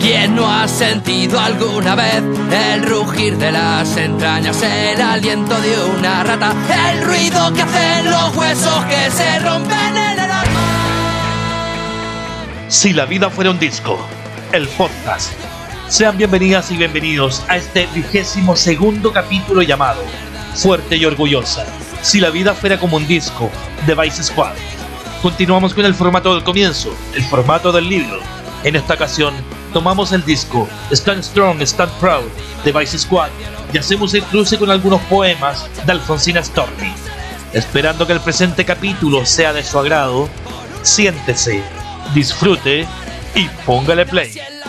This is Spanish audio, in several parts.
¿Quién no ha sentido alguna vez el rugir de las entrañas, el aliento de una rata, el ruido que hacen los huesos que se rompen en el alma? Si la vida fuera un disco, el podcast. Sean bienvenidas y bienvenidos a este vigésimo segundo capítulo llamado Fuerte y Orgullosa. Si la vida fuera como un disco, de Vice Squad. Continuamos con el formato del comienzo, el formato del libro. En esta ocasión, tomamos el disco Stand Strong, Stand Proud de Vice Squad y hacemos el cruce con algunos poemas de Alfonsina Storni. Esperando que el presente capítulo sea de su agrado, siéntese, disfrute y póngale play.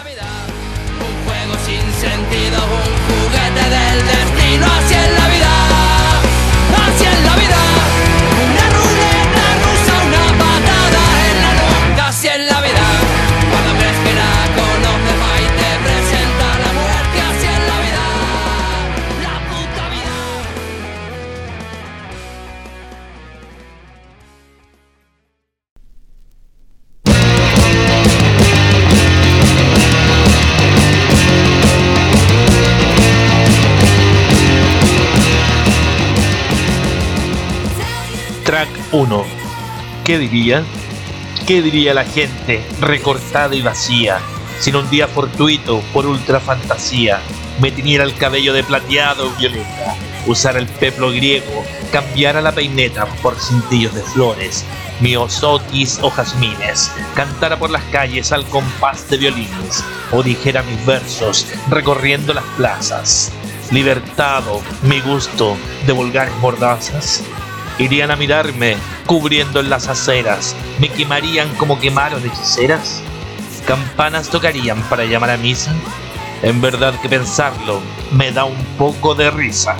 Track 1. ¿Qué diría? ¿Qué diría la gente recortada y vacía si en un día fortuito por ultra fantasía me tiñera el cabello de plateado o violeta, usara el peplo griego, cambiara la peineta por cintillos de flores, miosotis o jazmines, cantara por las calles al compás de violines o dijera mis versos recorriendo las plazas? Libertado, mi gusto de vulgares mordazas, Irían a mirarme, cubriendo en las aceras. Me quemarían como quemaron hechiceras. Campanas tocarían para llamar a misa. En verdad que pensarlo me da un poco de risa.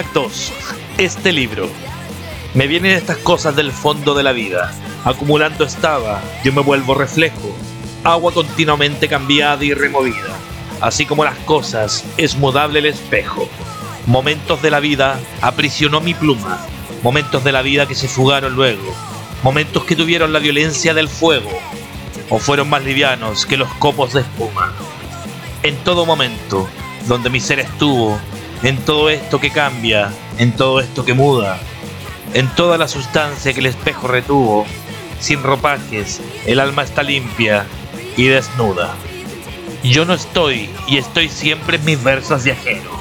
Track 2. Este libro. Me vienen estas cosas del fondo de la vida. Acumulando estaba, yo me vuelvo reflejo. Agua continuamente cambiada y removida. Así como las cosas, es mudable el espejo. Momentos de la vida aprisionó mi pluma. Momentos de la vida que se fugaron luego. momentos que tuvieron la violencia del fuego o fueron más livianos que los copos de espuma. En todo momento, donde mi ser estuvo, en todo esto que cambia, en todo esto que muda, en toda la sustancia que el espejo retuvo, sin ropajes, el alma está limpia y desnuda. Yo no estoy y estoy siempre en mis versos viajeros,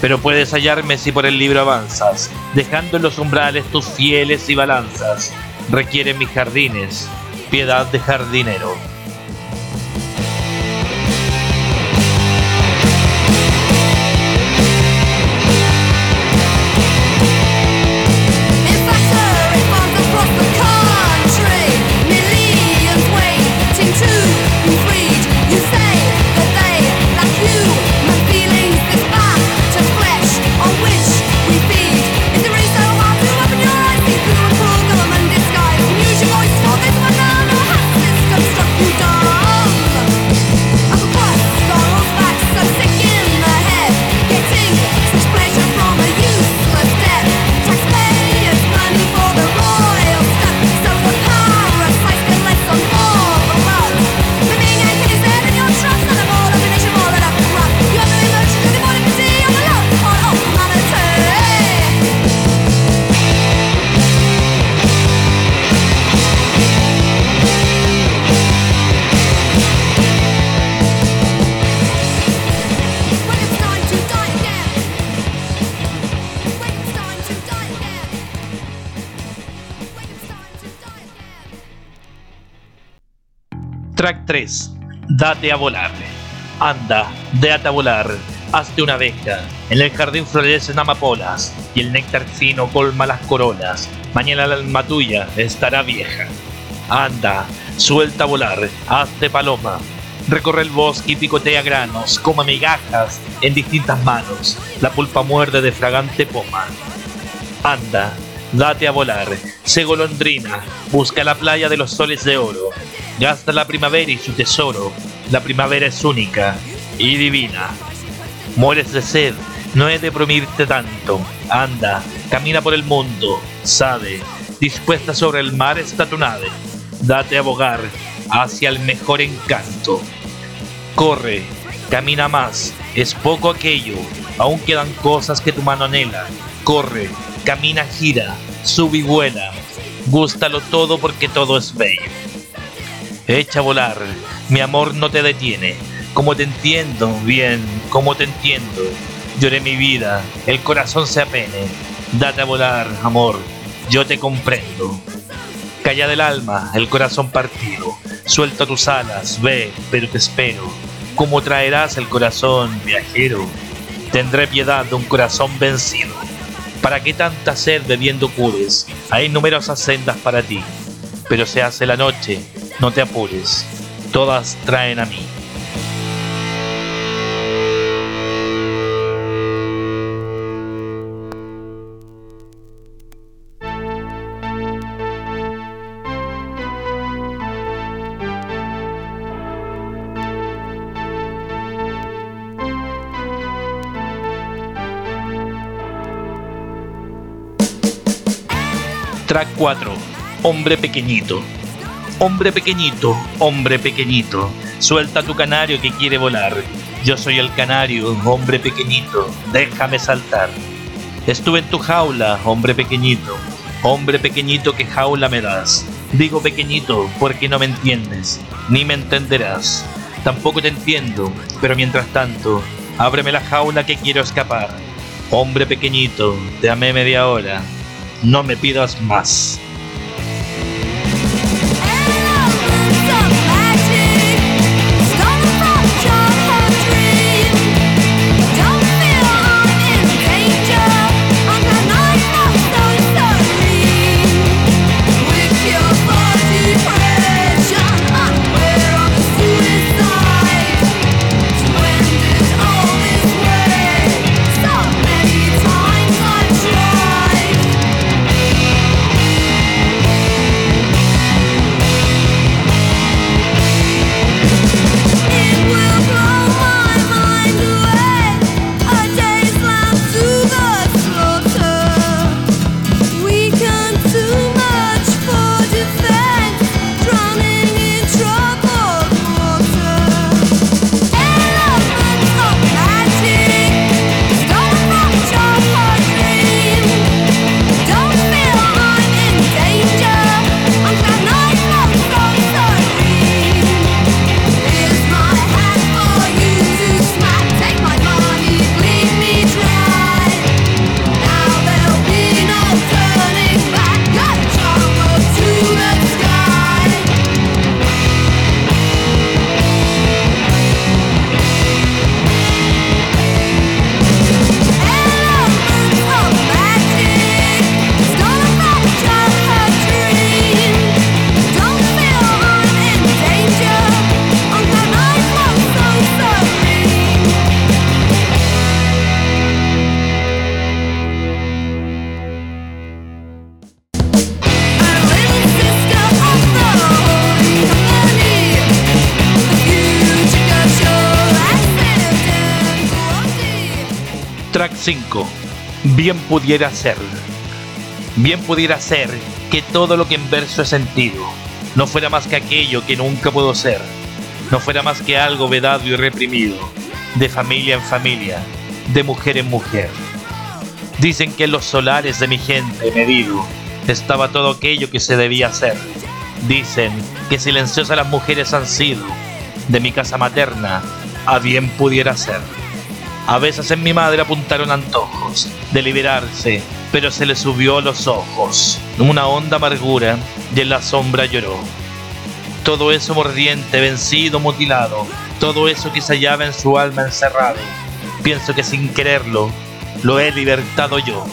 pero puedes hallarme si por el libro avanzas, dejando en los umbrales tus fieles y balanzas. Requieren mis jardines, piedad de jardinero. Track 3. Date a volar. Anda, déate a volar. Hazte una abeja. En el jardín florecen amapolas y el néctar fino colma las corolas. Mañana la alma tuya estará vieja. Anda, suelta a volar. Hazte paloma. Recorre el bosque y picotea granos, coma migajas en distintas manos. La pulpa muerde de fragante poma. Anda, date a volar, sé golondrina, busca la playa de los soles de oro, gasta la primavera y su tesoro, la primavera es única y divina. Mueres de sed, no he de promirte tanto, anda, camina por el mundo, sabe, dispuesta sobre el mar está tu nave, date a bogar hacia el mejor encanto. Corre, camina más, es poco aquello, aún quedan cosas que tu mano anhela. Corre, camina, gira, sube y vuela, gústalo todo porque todo es bello. Echa a volar, mi amor no te detiene, como te entiendo, bien, como te entiendo. Lloré mi vida, el corazón se apene, date a volar, amor, yo te comprendo. Calla del alma, el corazón partido. Suelta tus alas, ve, pero te espero. ¿Cómo traerás el corazón, viajero? Tendré piedad de un corazón vencido. ¿Para qué tanta sed bebiendo cures? Hay numerosas sendas para ti. Pero se hace la noche, no te apures. Todas traen a mí. Track 4. Hombre pequeñito. Hombre pequeñito, hombre pequeñito. Suelta tu canario que quiere volar. Yo soy el canario, hombre pequeñito. Déjame saltar. Estuve en tu jaula, hombre pequeñito. Hombre pequeñito, que jaula me das. Digo pequeñito porque no me entiendes, ni me entenderás. Tampoco te entiendo, pero mientras tanto, ábreme la jaula que quiero escapar. Hombre pequeñito, te amé media hora. No me pidas más. 5. Bien pudiera ser. Bien pudiera ser que todo lo que en verso he sentido no fuera más que aquello que nunca puedo ser, no fuera más que algo vedado y reprimido, de familia en familia, de mujer en mujer. Dicen que en los solares de mi gente medido estaba todo aquello que se debía hacer. Dicen que silenciosas las mujeres han sido, de mi casa materna a bien pudiera ser. A veces en mi madre apuntaron antojos de liberarse, pero se le subió a los ojos una honda amargura y en la sombra lloró. Todo eso mordiente, vencido, mutilado, todo eso que se hallaba en su alma encerrado, pienso que sin quererlo lo he libertado yo.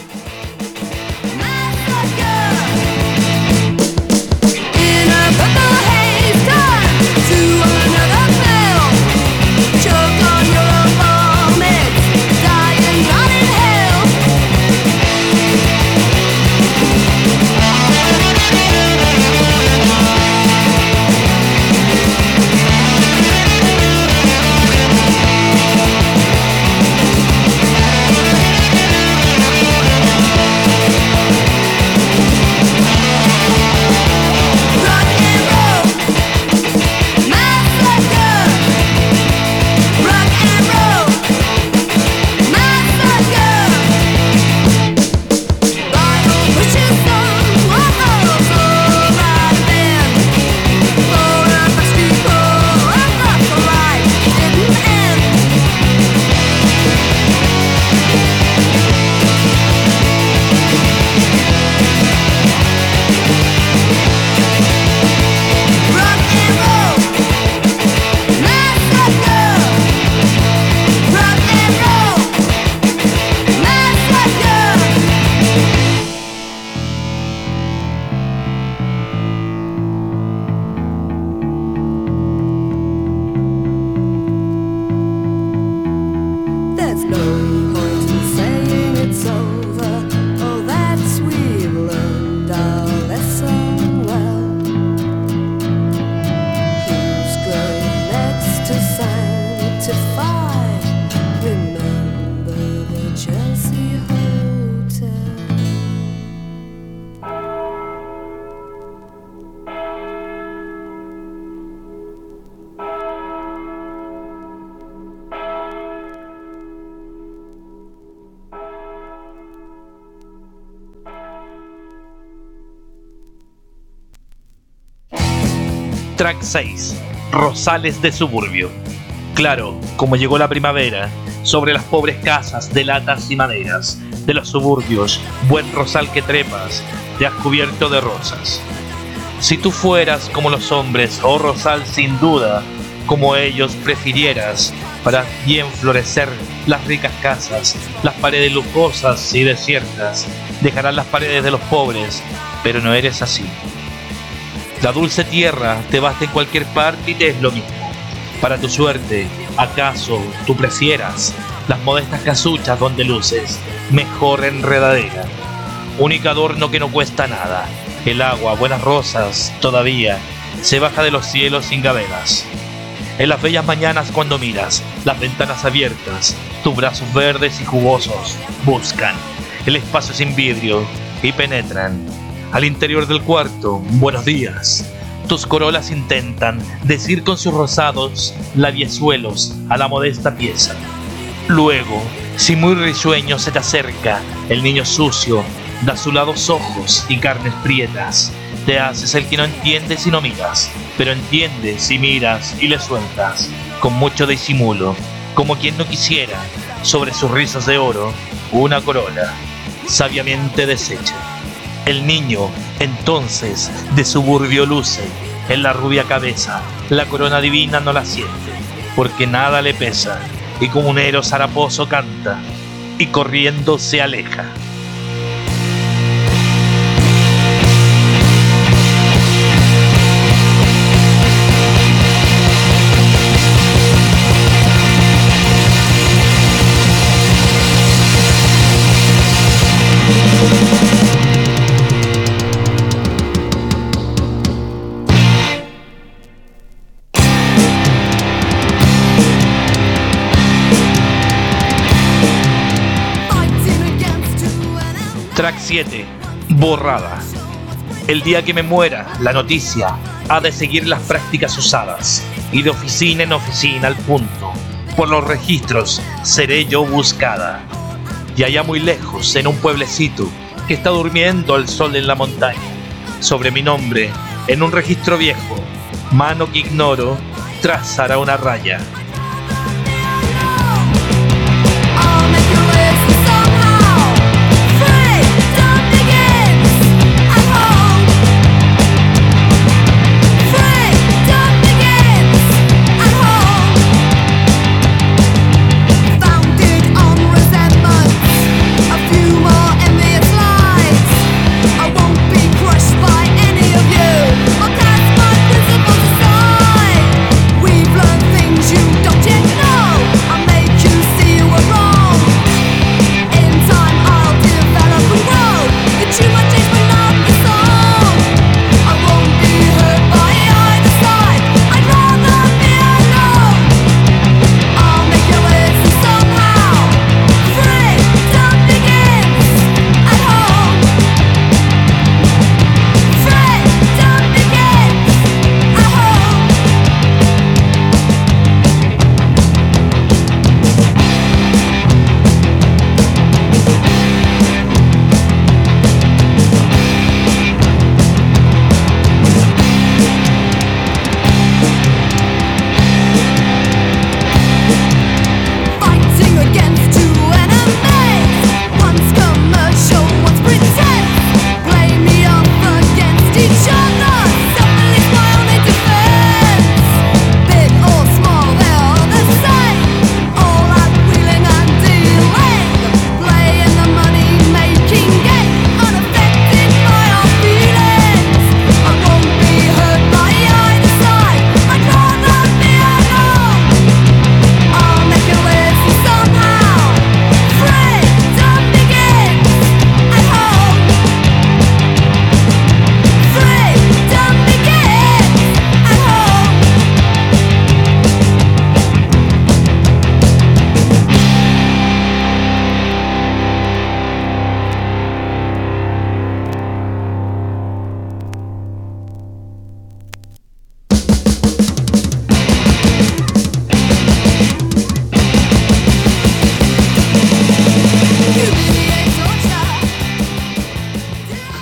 Track 6. Rosales de suburbio. Claro, como llegó la primavera, sobre las pobres casas de latas y maderas, de los suburbios, buen rosal que trepas, te has cubierto de rosas. Si tú fueras como los hombres, oh rosal sin duda, como ellos prefirieras, para bien florecer las ricas casas, las paredes lujosas y desiertas, dejarán las paredes de los pobres, pero no eres así. La dulce tierra te basta en cualquier parte y te es lo mismo. Para tu suerte, ¿acaso tú prefieras las modestas casuchas donde luces mejor enredadera? Único adorno que no cuesta nada. El agua, buenas rosas, todavía, se baja de los cielos sin gavelas. En las bellas mañanas cuando miras las ventanas abiertas, tus brazos verdes y jugosos buscan el espacio sin vidrio y penetran al interior del cuarto. Buenos días. Tus corolas intentan decir con sus rosados labiezuelos a la modesta pieza. Luego, si muy risueño se te acerca el niño sucio, de azulados ojos y carnes prietas, te haces el que no entiende si no miras, pero entiendes si miras y le sueltas, con mucho disimulo, como quien no quisiera, sobre sus rizos de oro, una corola, sabiamente deshecha. El niño, entonces, de suburbio luce, en la rubia cabeza, la corona divina no la siente, porque nada le pesa, y como un héroe zaraposo canta, y corriendo se aleja. Track 7. Borrada. El día que me muera, la noticia ha de seguir las prácticas usadas y de oficina en oficina al punto. Por los registros seré yo buscada. Y allá muy lejos, en un pueblecito que está durmiendo al sol en la montaña, sobre mi nombre, en un registro viejo, mano que ignoro, trazará una raya.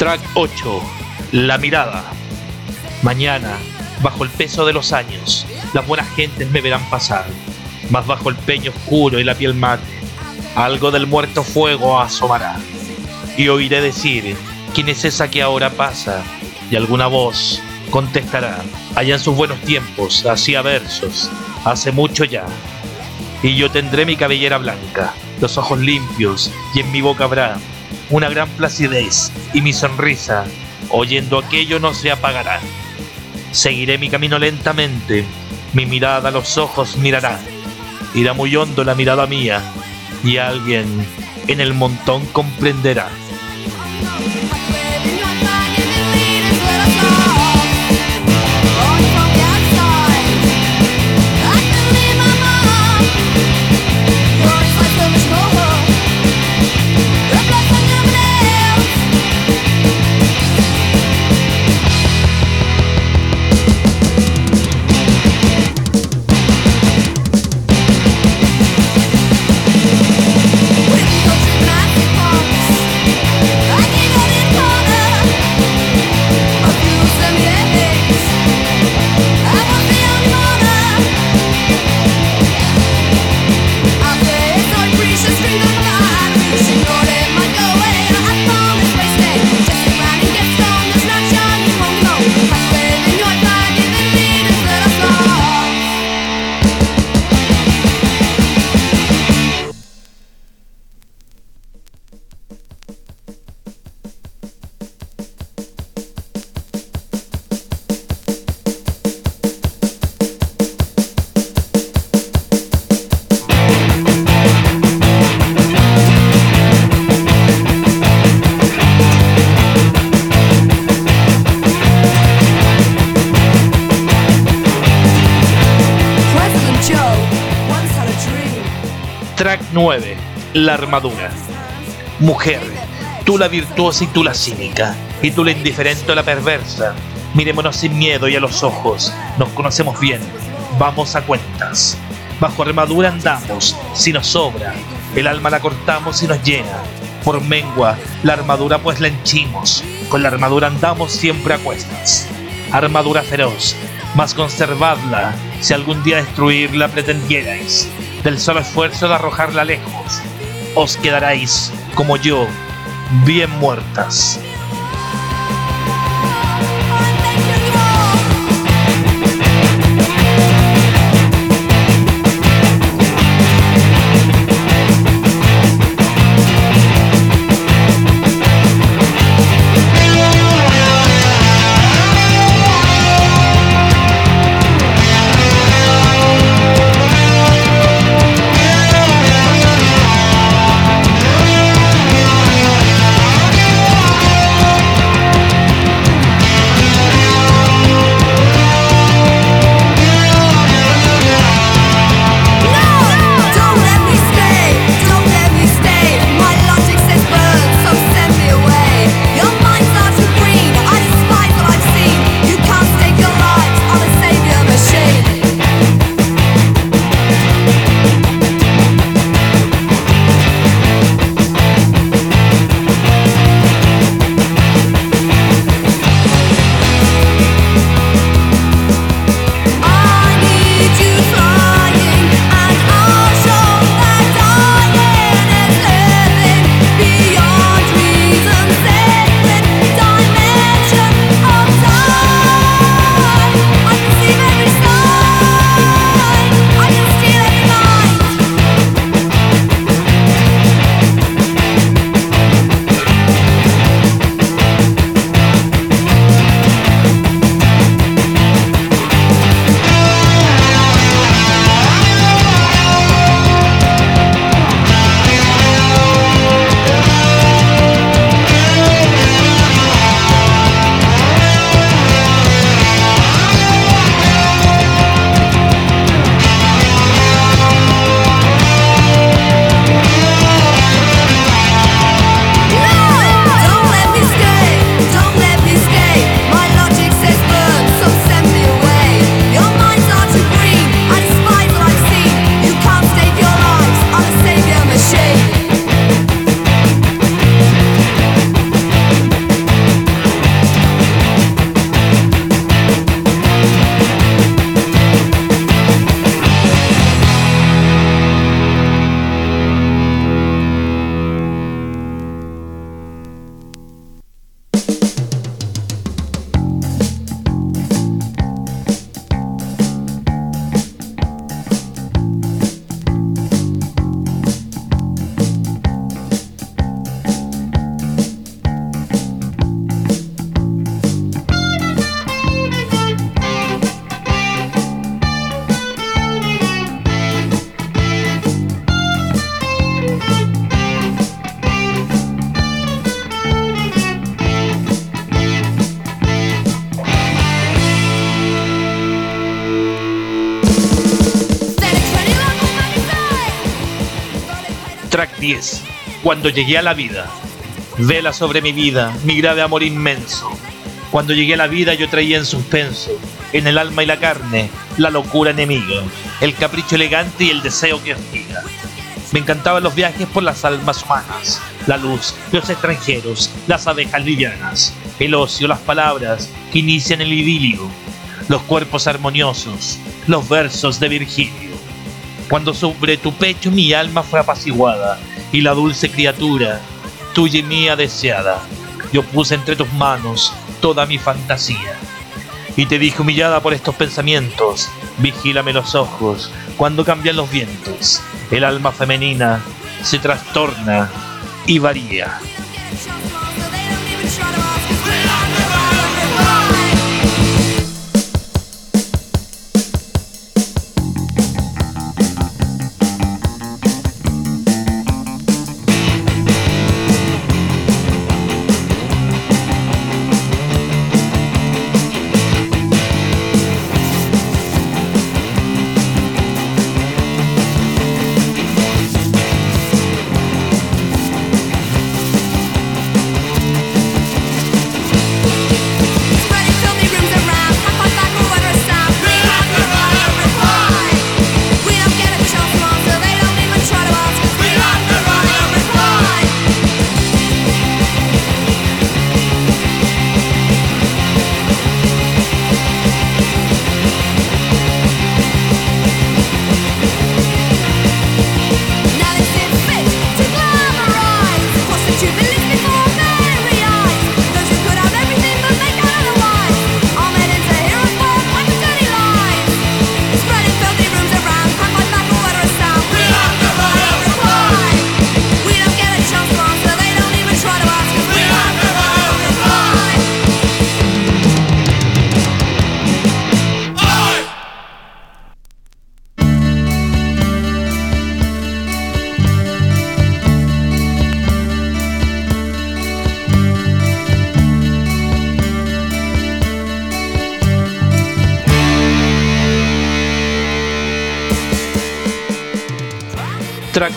Track 8. La mirada. Mañana, bajo el peso de los años, las buenas gentes me verán pasar, mas bajo el peño oscuro y la piel mate, algo del muerto fuego asomará. Y oiré decir, ¿quién es esa que ahora pasa? Y alguna voz contestará, allá en sus buenos tiempos, hacía versos, hace mucho ya. Y yo tendré mi cabellera blanca, los ojos limpios, y en mi boca habrá una gran placidez, y mi sonrisa, oyendo aquello, no se apagará. Seguiré mi camino lentamente, mi mirada a los ojos mirará. Irá muy hondo la mirada mía, y alguien en el montón comprenderá. Track 9. La armadura. Mujer, Tú la virtuosa y tú la cínica, y tú la indiferente o la perversa. Mirémonos sin miedo y a los ojos, nos conocemos bien, vamos a cuentas. Bajo armadura andamos, si nos sobra, el alma la cortamos y nos llena. Por mengua, la armadura pues la henchimos, con la armadura andamos siempre a cuestas. Armadura feroz, mas conservadla, si algún día destruirla pretendierais. Del solo esfuerzo de arrojarla lejos, os quedaréis, como yo, bien muertas. 10. Cuando llegué a la vida. Vela sobre mi vida, mi grave amor inmenso. Cuando llegué a la vida yo traía en suspenso, en el alma y la carne, la locura enemiga, el capricho elegante y el deseo que hostiga. Me encantaban los viajes por las almas humanas, la luz, los extranjeros, las abejas livianas, el ocio, las palabras que inician el idilio, los cuerpos armoniosos, los versos de Virgilio. Cuando sobre tu pecho mi alma fue apaciguada y la dulce criatura, tuya y mía deseada, yo puse entre tus manos toda mi fantasía. Y te dije humillada por estos pensamientos, vigílame los ojos cuando cambian los vientos. El alma femenina se trastorna y varía.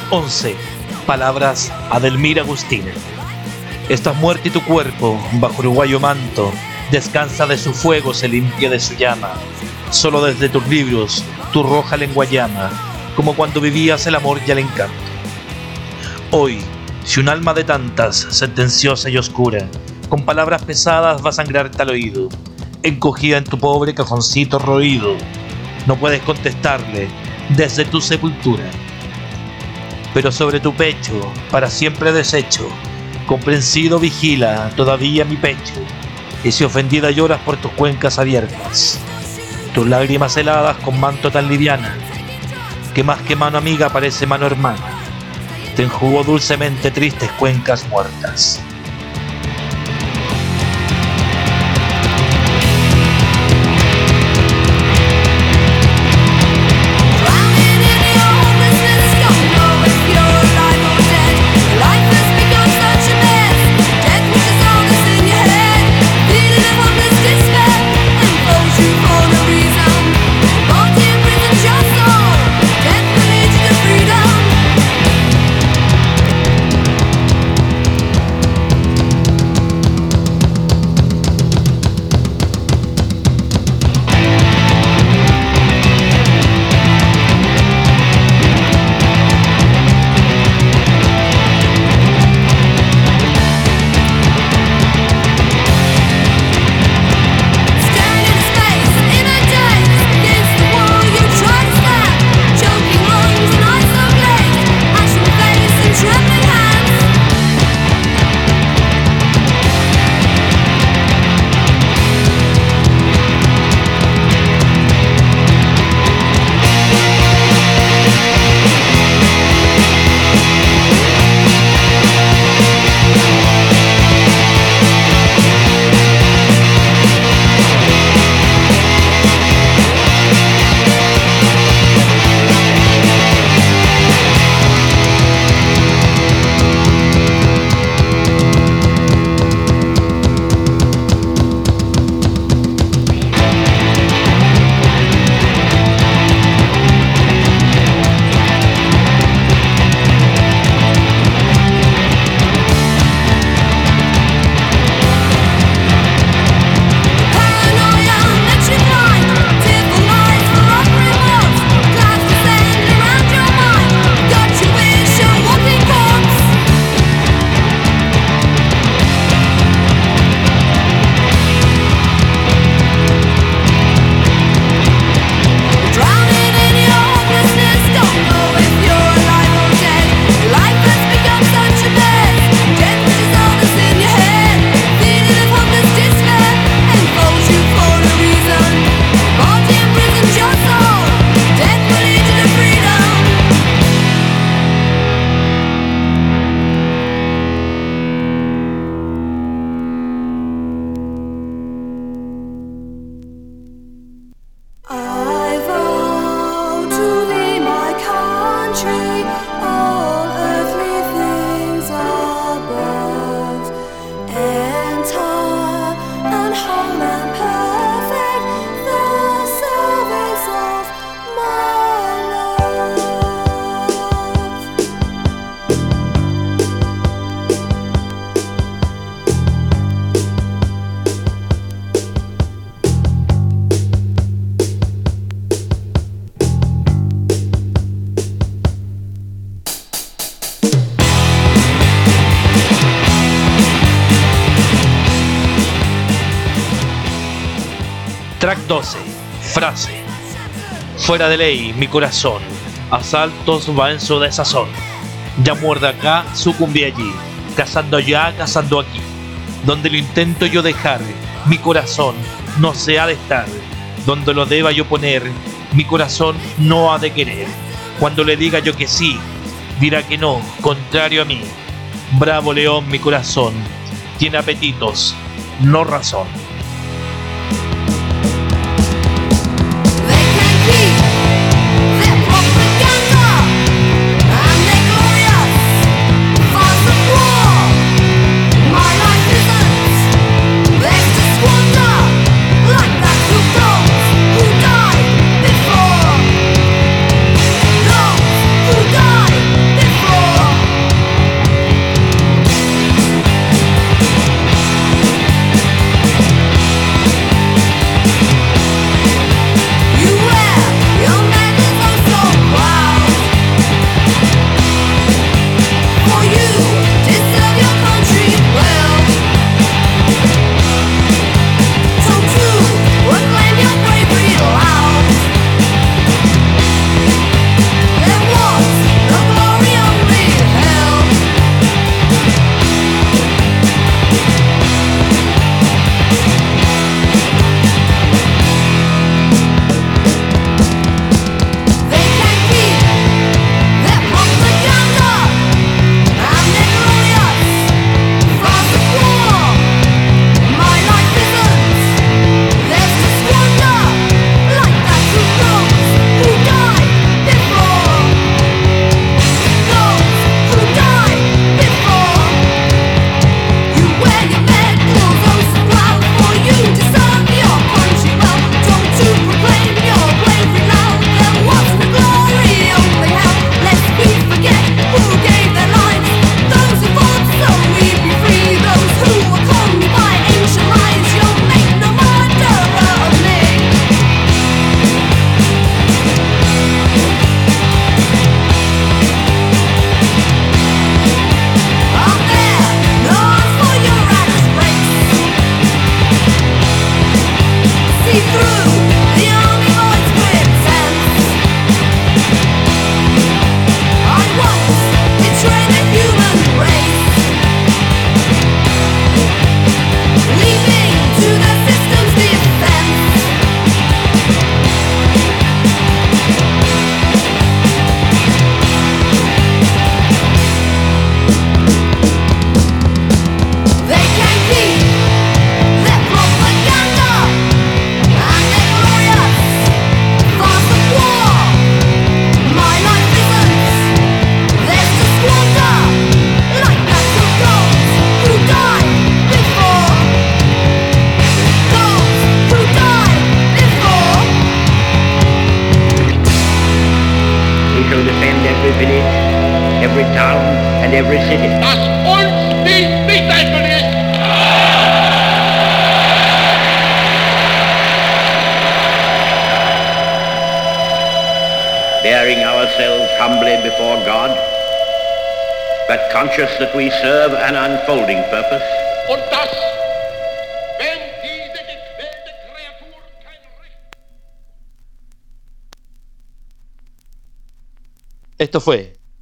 11. Palabras a Delmira Agustín. Estás muerto y tu cuerpo, bajo uruguayo manto, descansa de su fuego, se limpia de su llama. Solo desde tus libros, tu roja lengua llama, como cuando vivías el amor y el encanto. Hoy, si un alma de tantas, sentenciosa y oscura, con palabras pesadas va a sangrarte al oído, encogida en tu pobre cajoncito roído, no puedes contestarle desde tu sepultura. Pero sobre tu pecho, para siempre deshecho, comprensido vigila todavía mi pecho, y si ofendida lloras por tus cuencas abiertas, tus lágrimas heladas con manto tan liviana, que más que mano amiga parece mano hermana, te enjugó dulcemente tristes cuencas muertas. Fuera de ley, mi corazón. Asaltos va en su desazón. Ya muerde acá, sucumbí allí. Cazando allá, cazando aquí. Donde lo intento yo dejar, mi corazón no se ha de estar. Donde lo deba yo poner, mi corazón no ha de querer. Cuando le diga yo que sí, dirá que no, contrario a mí. Bravo león, mi corazón. Tiene apetitos, no razón.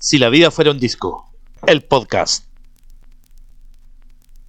Si la vida fuera un disco, el podcast.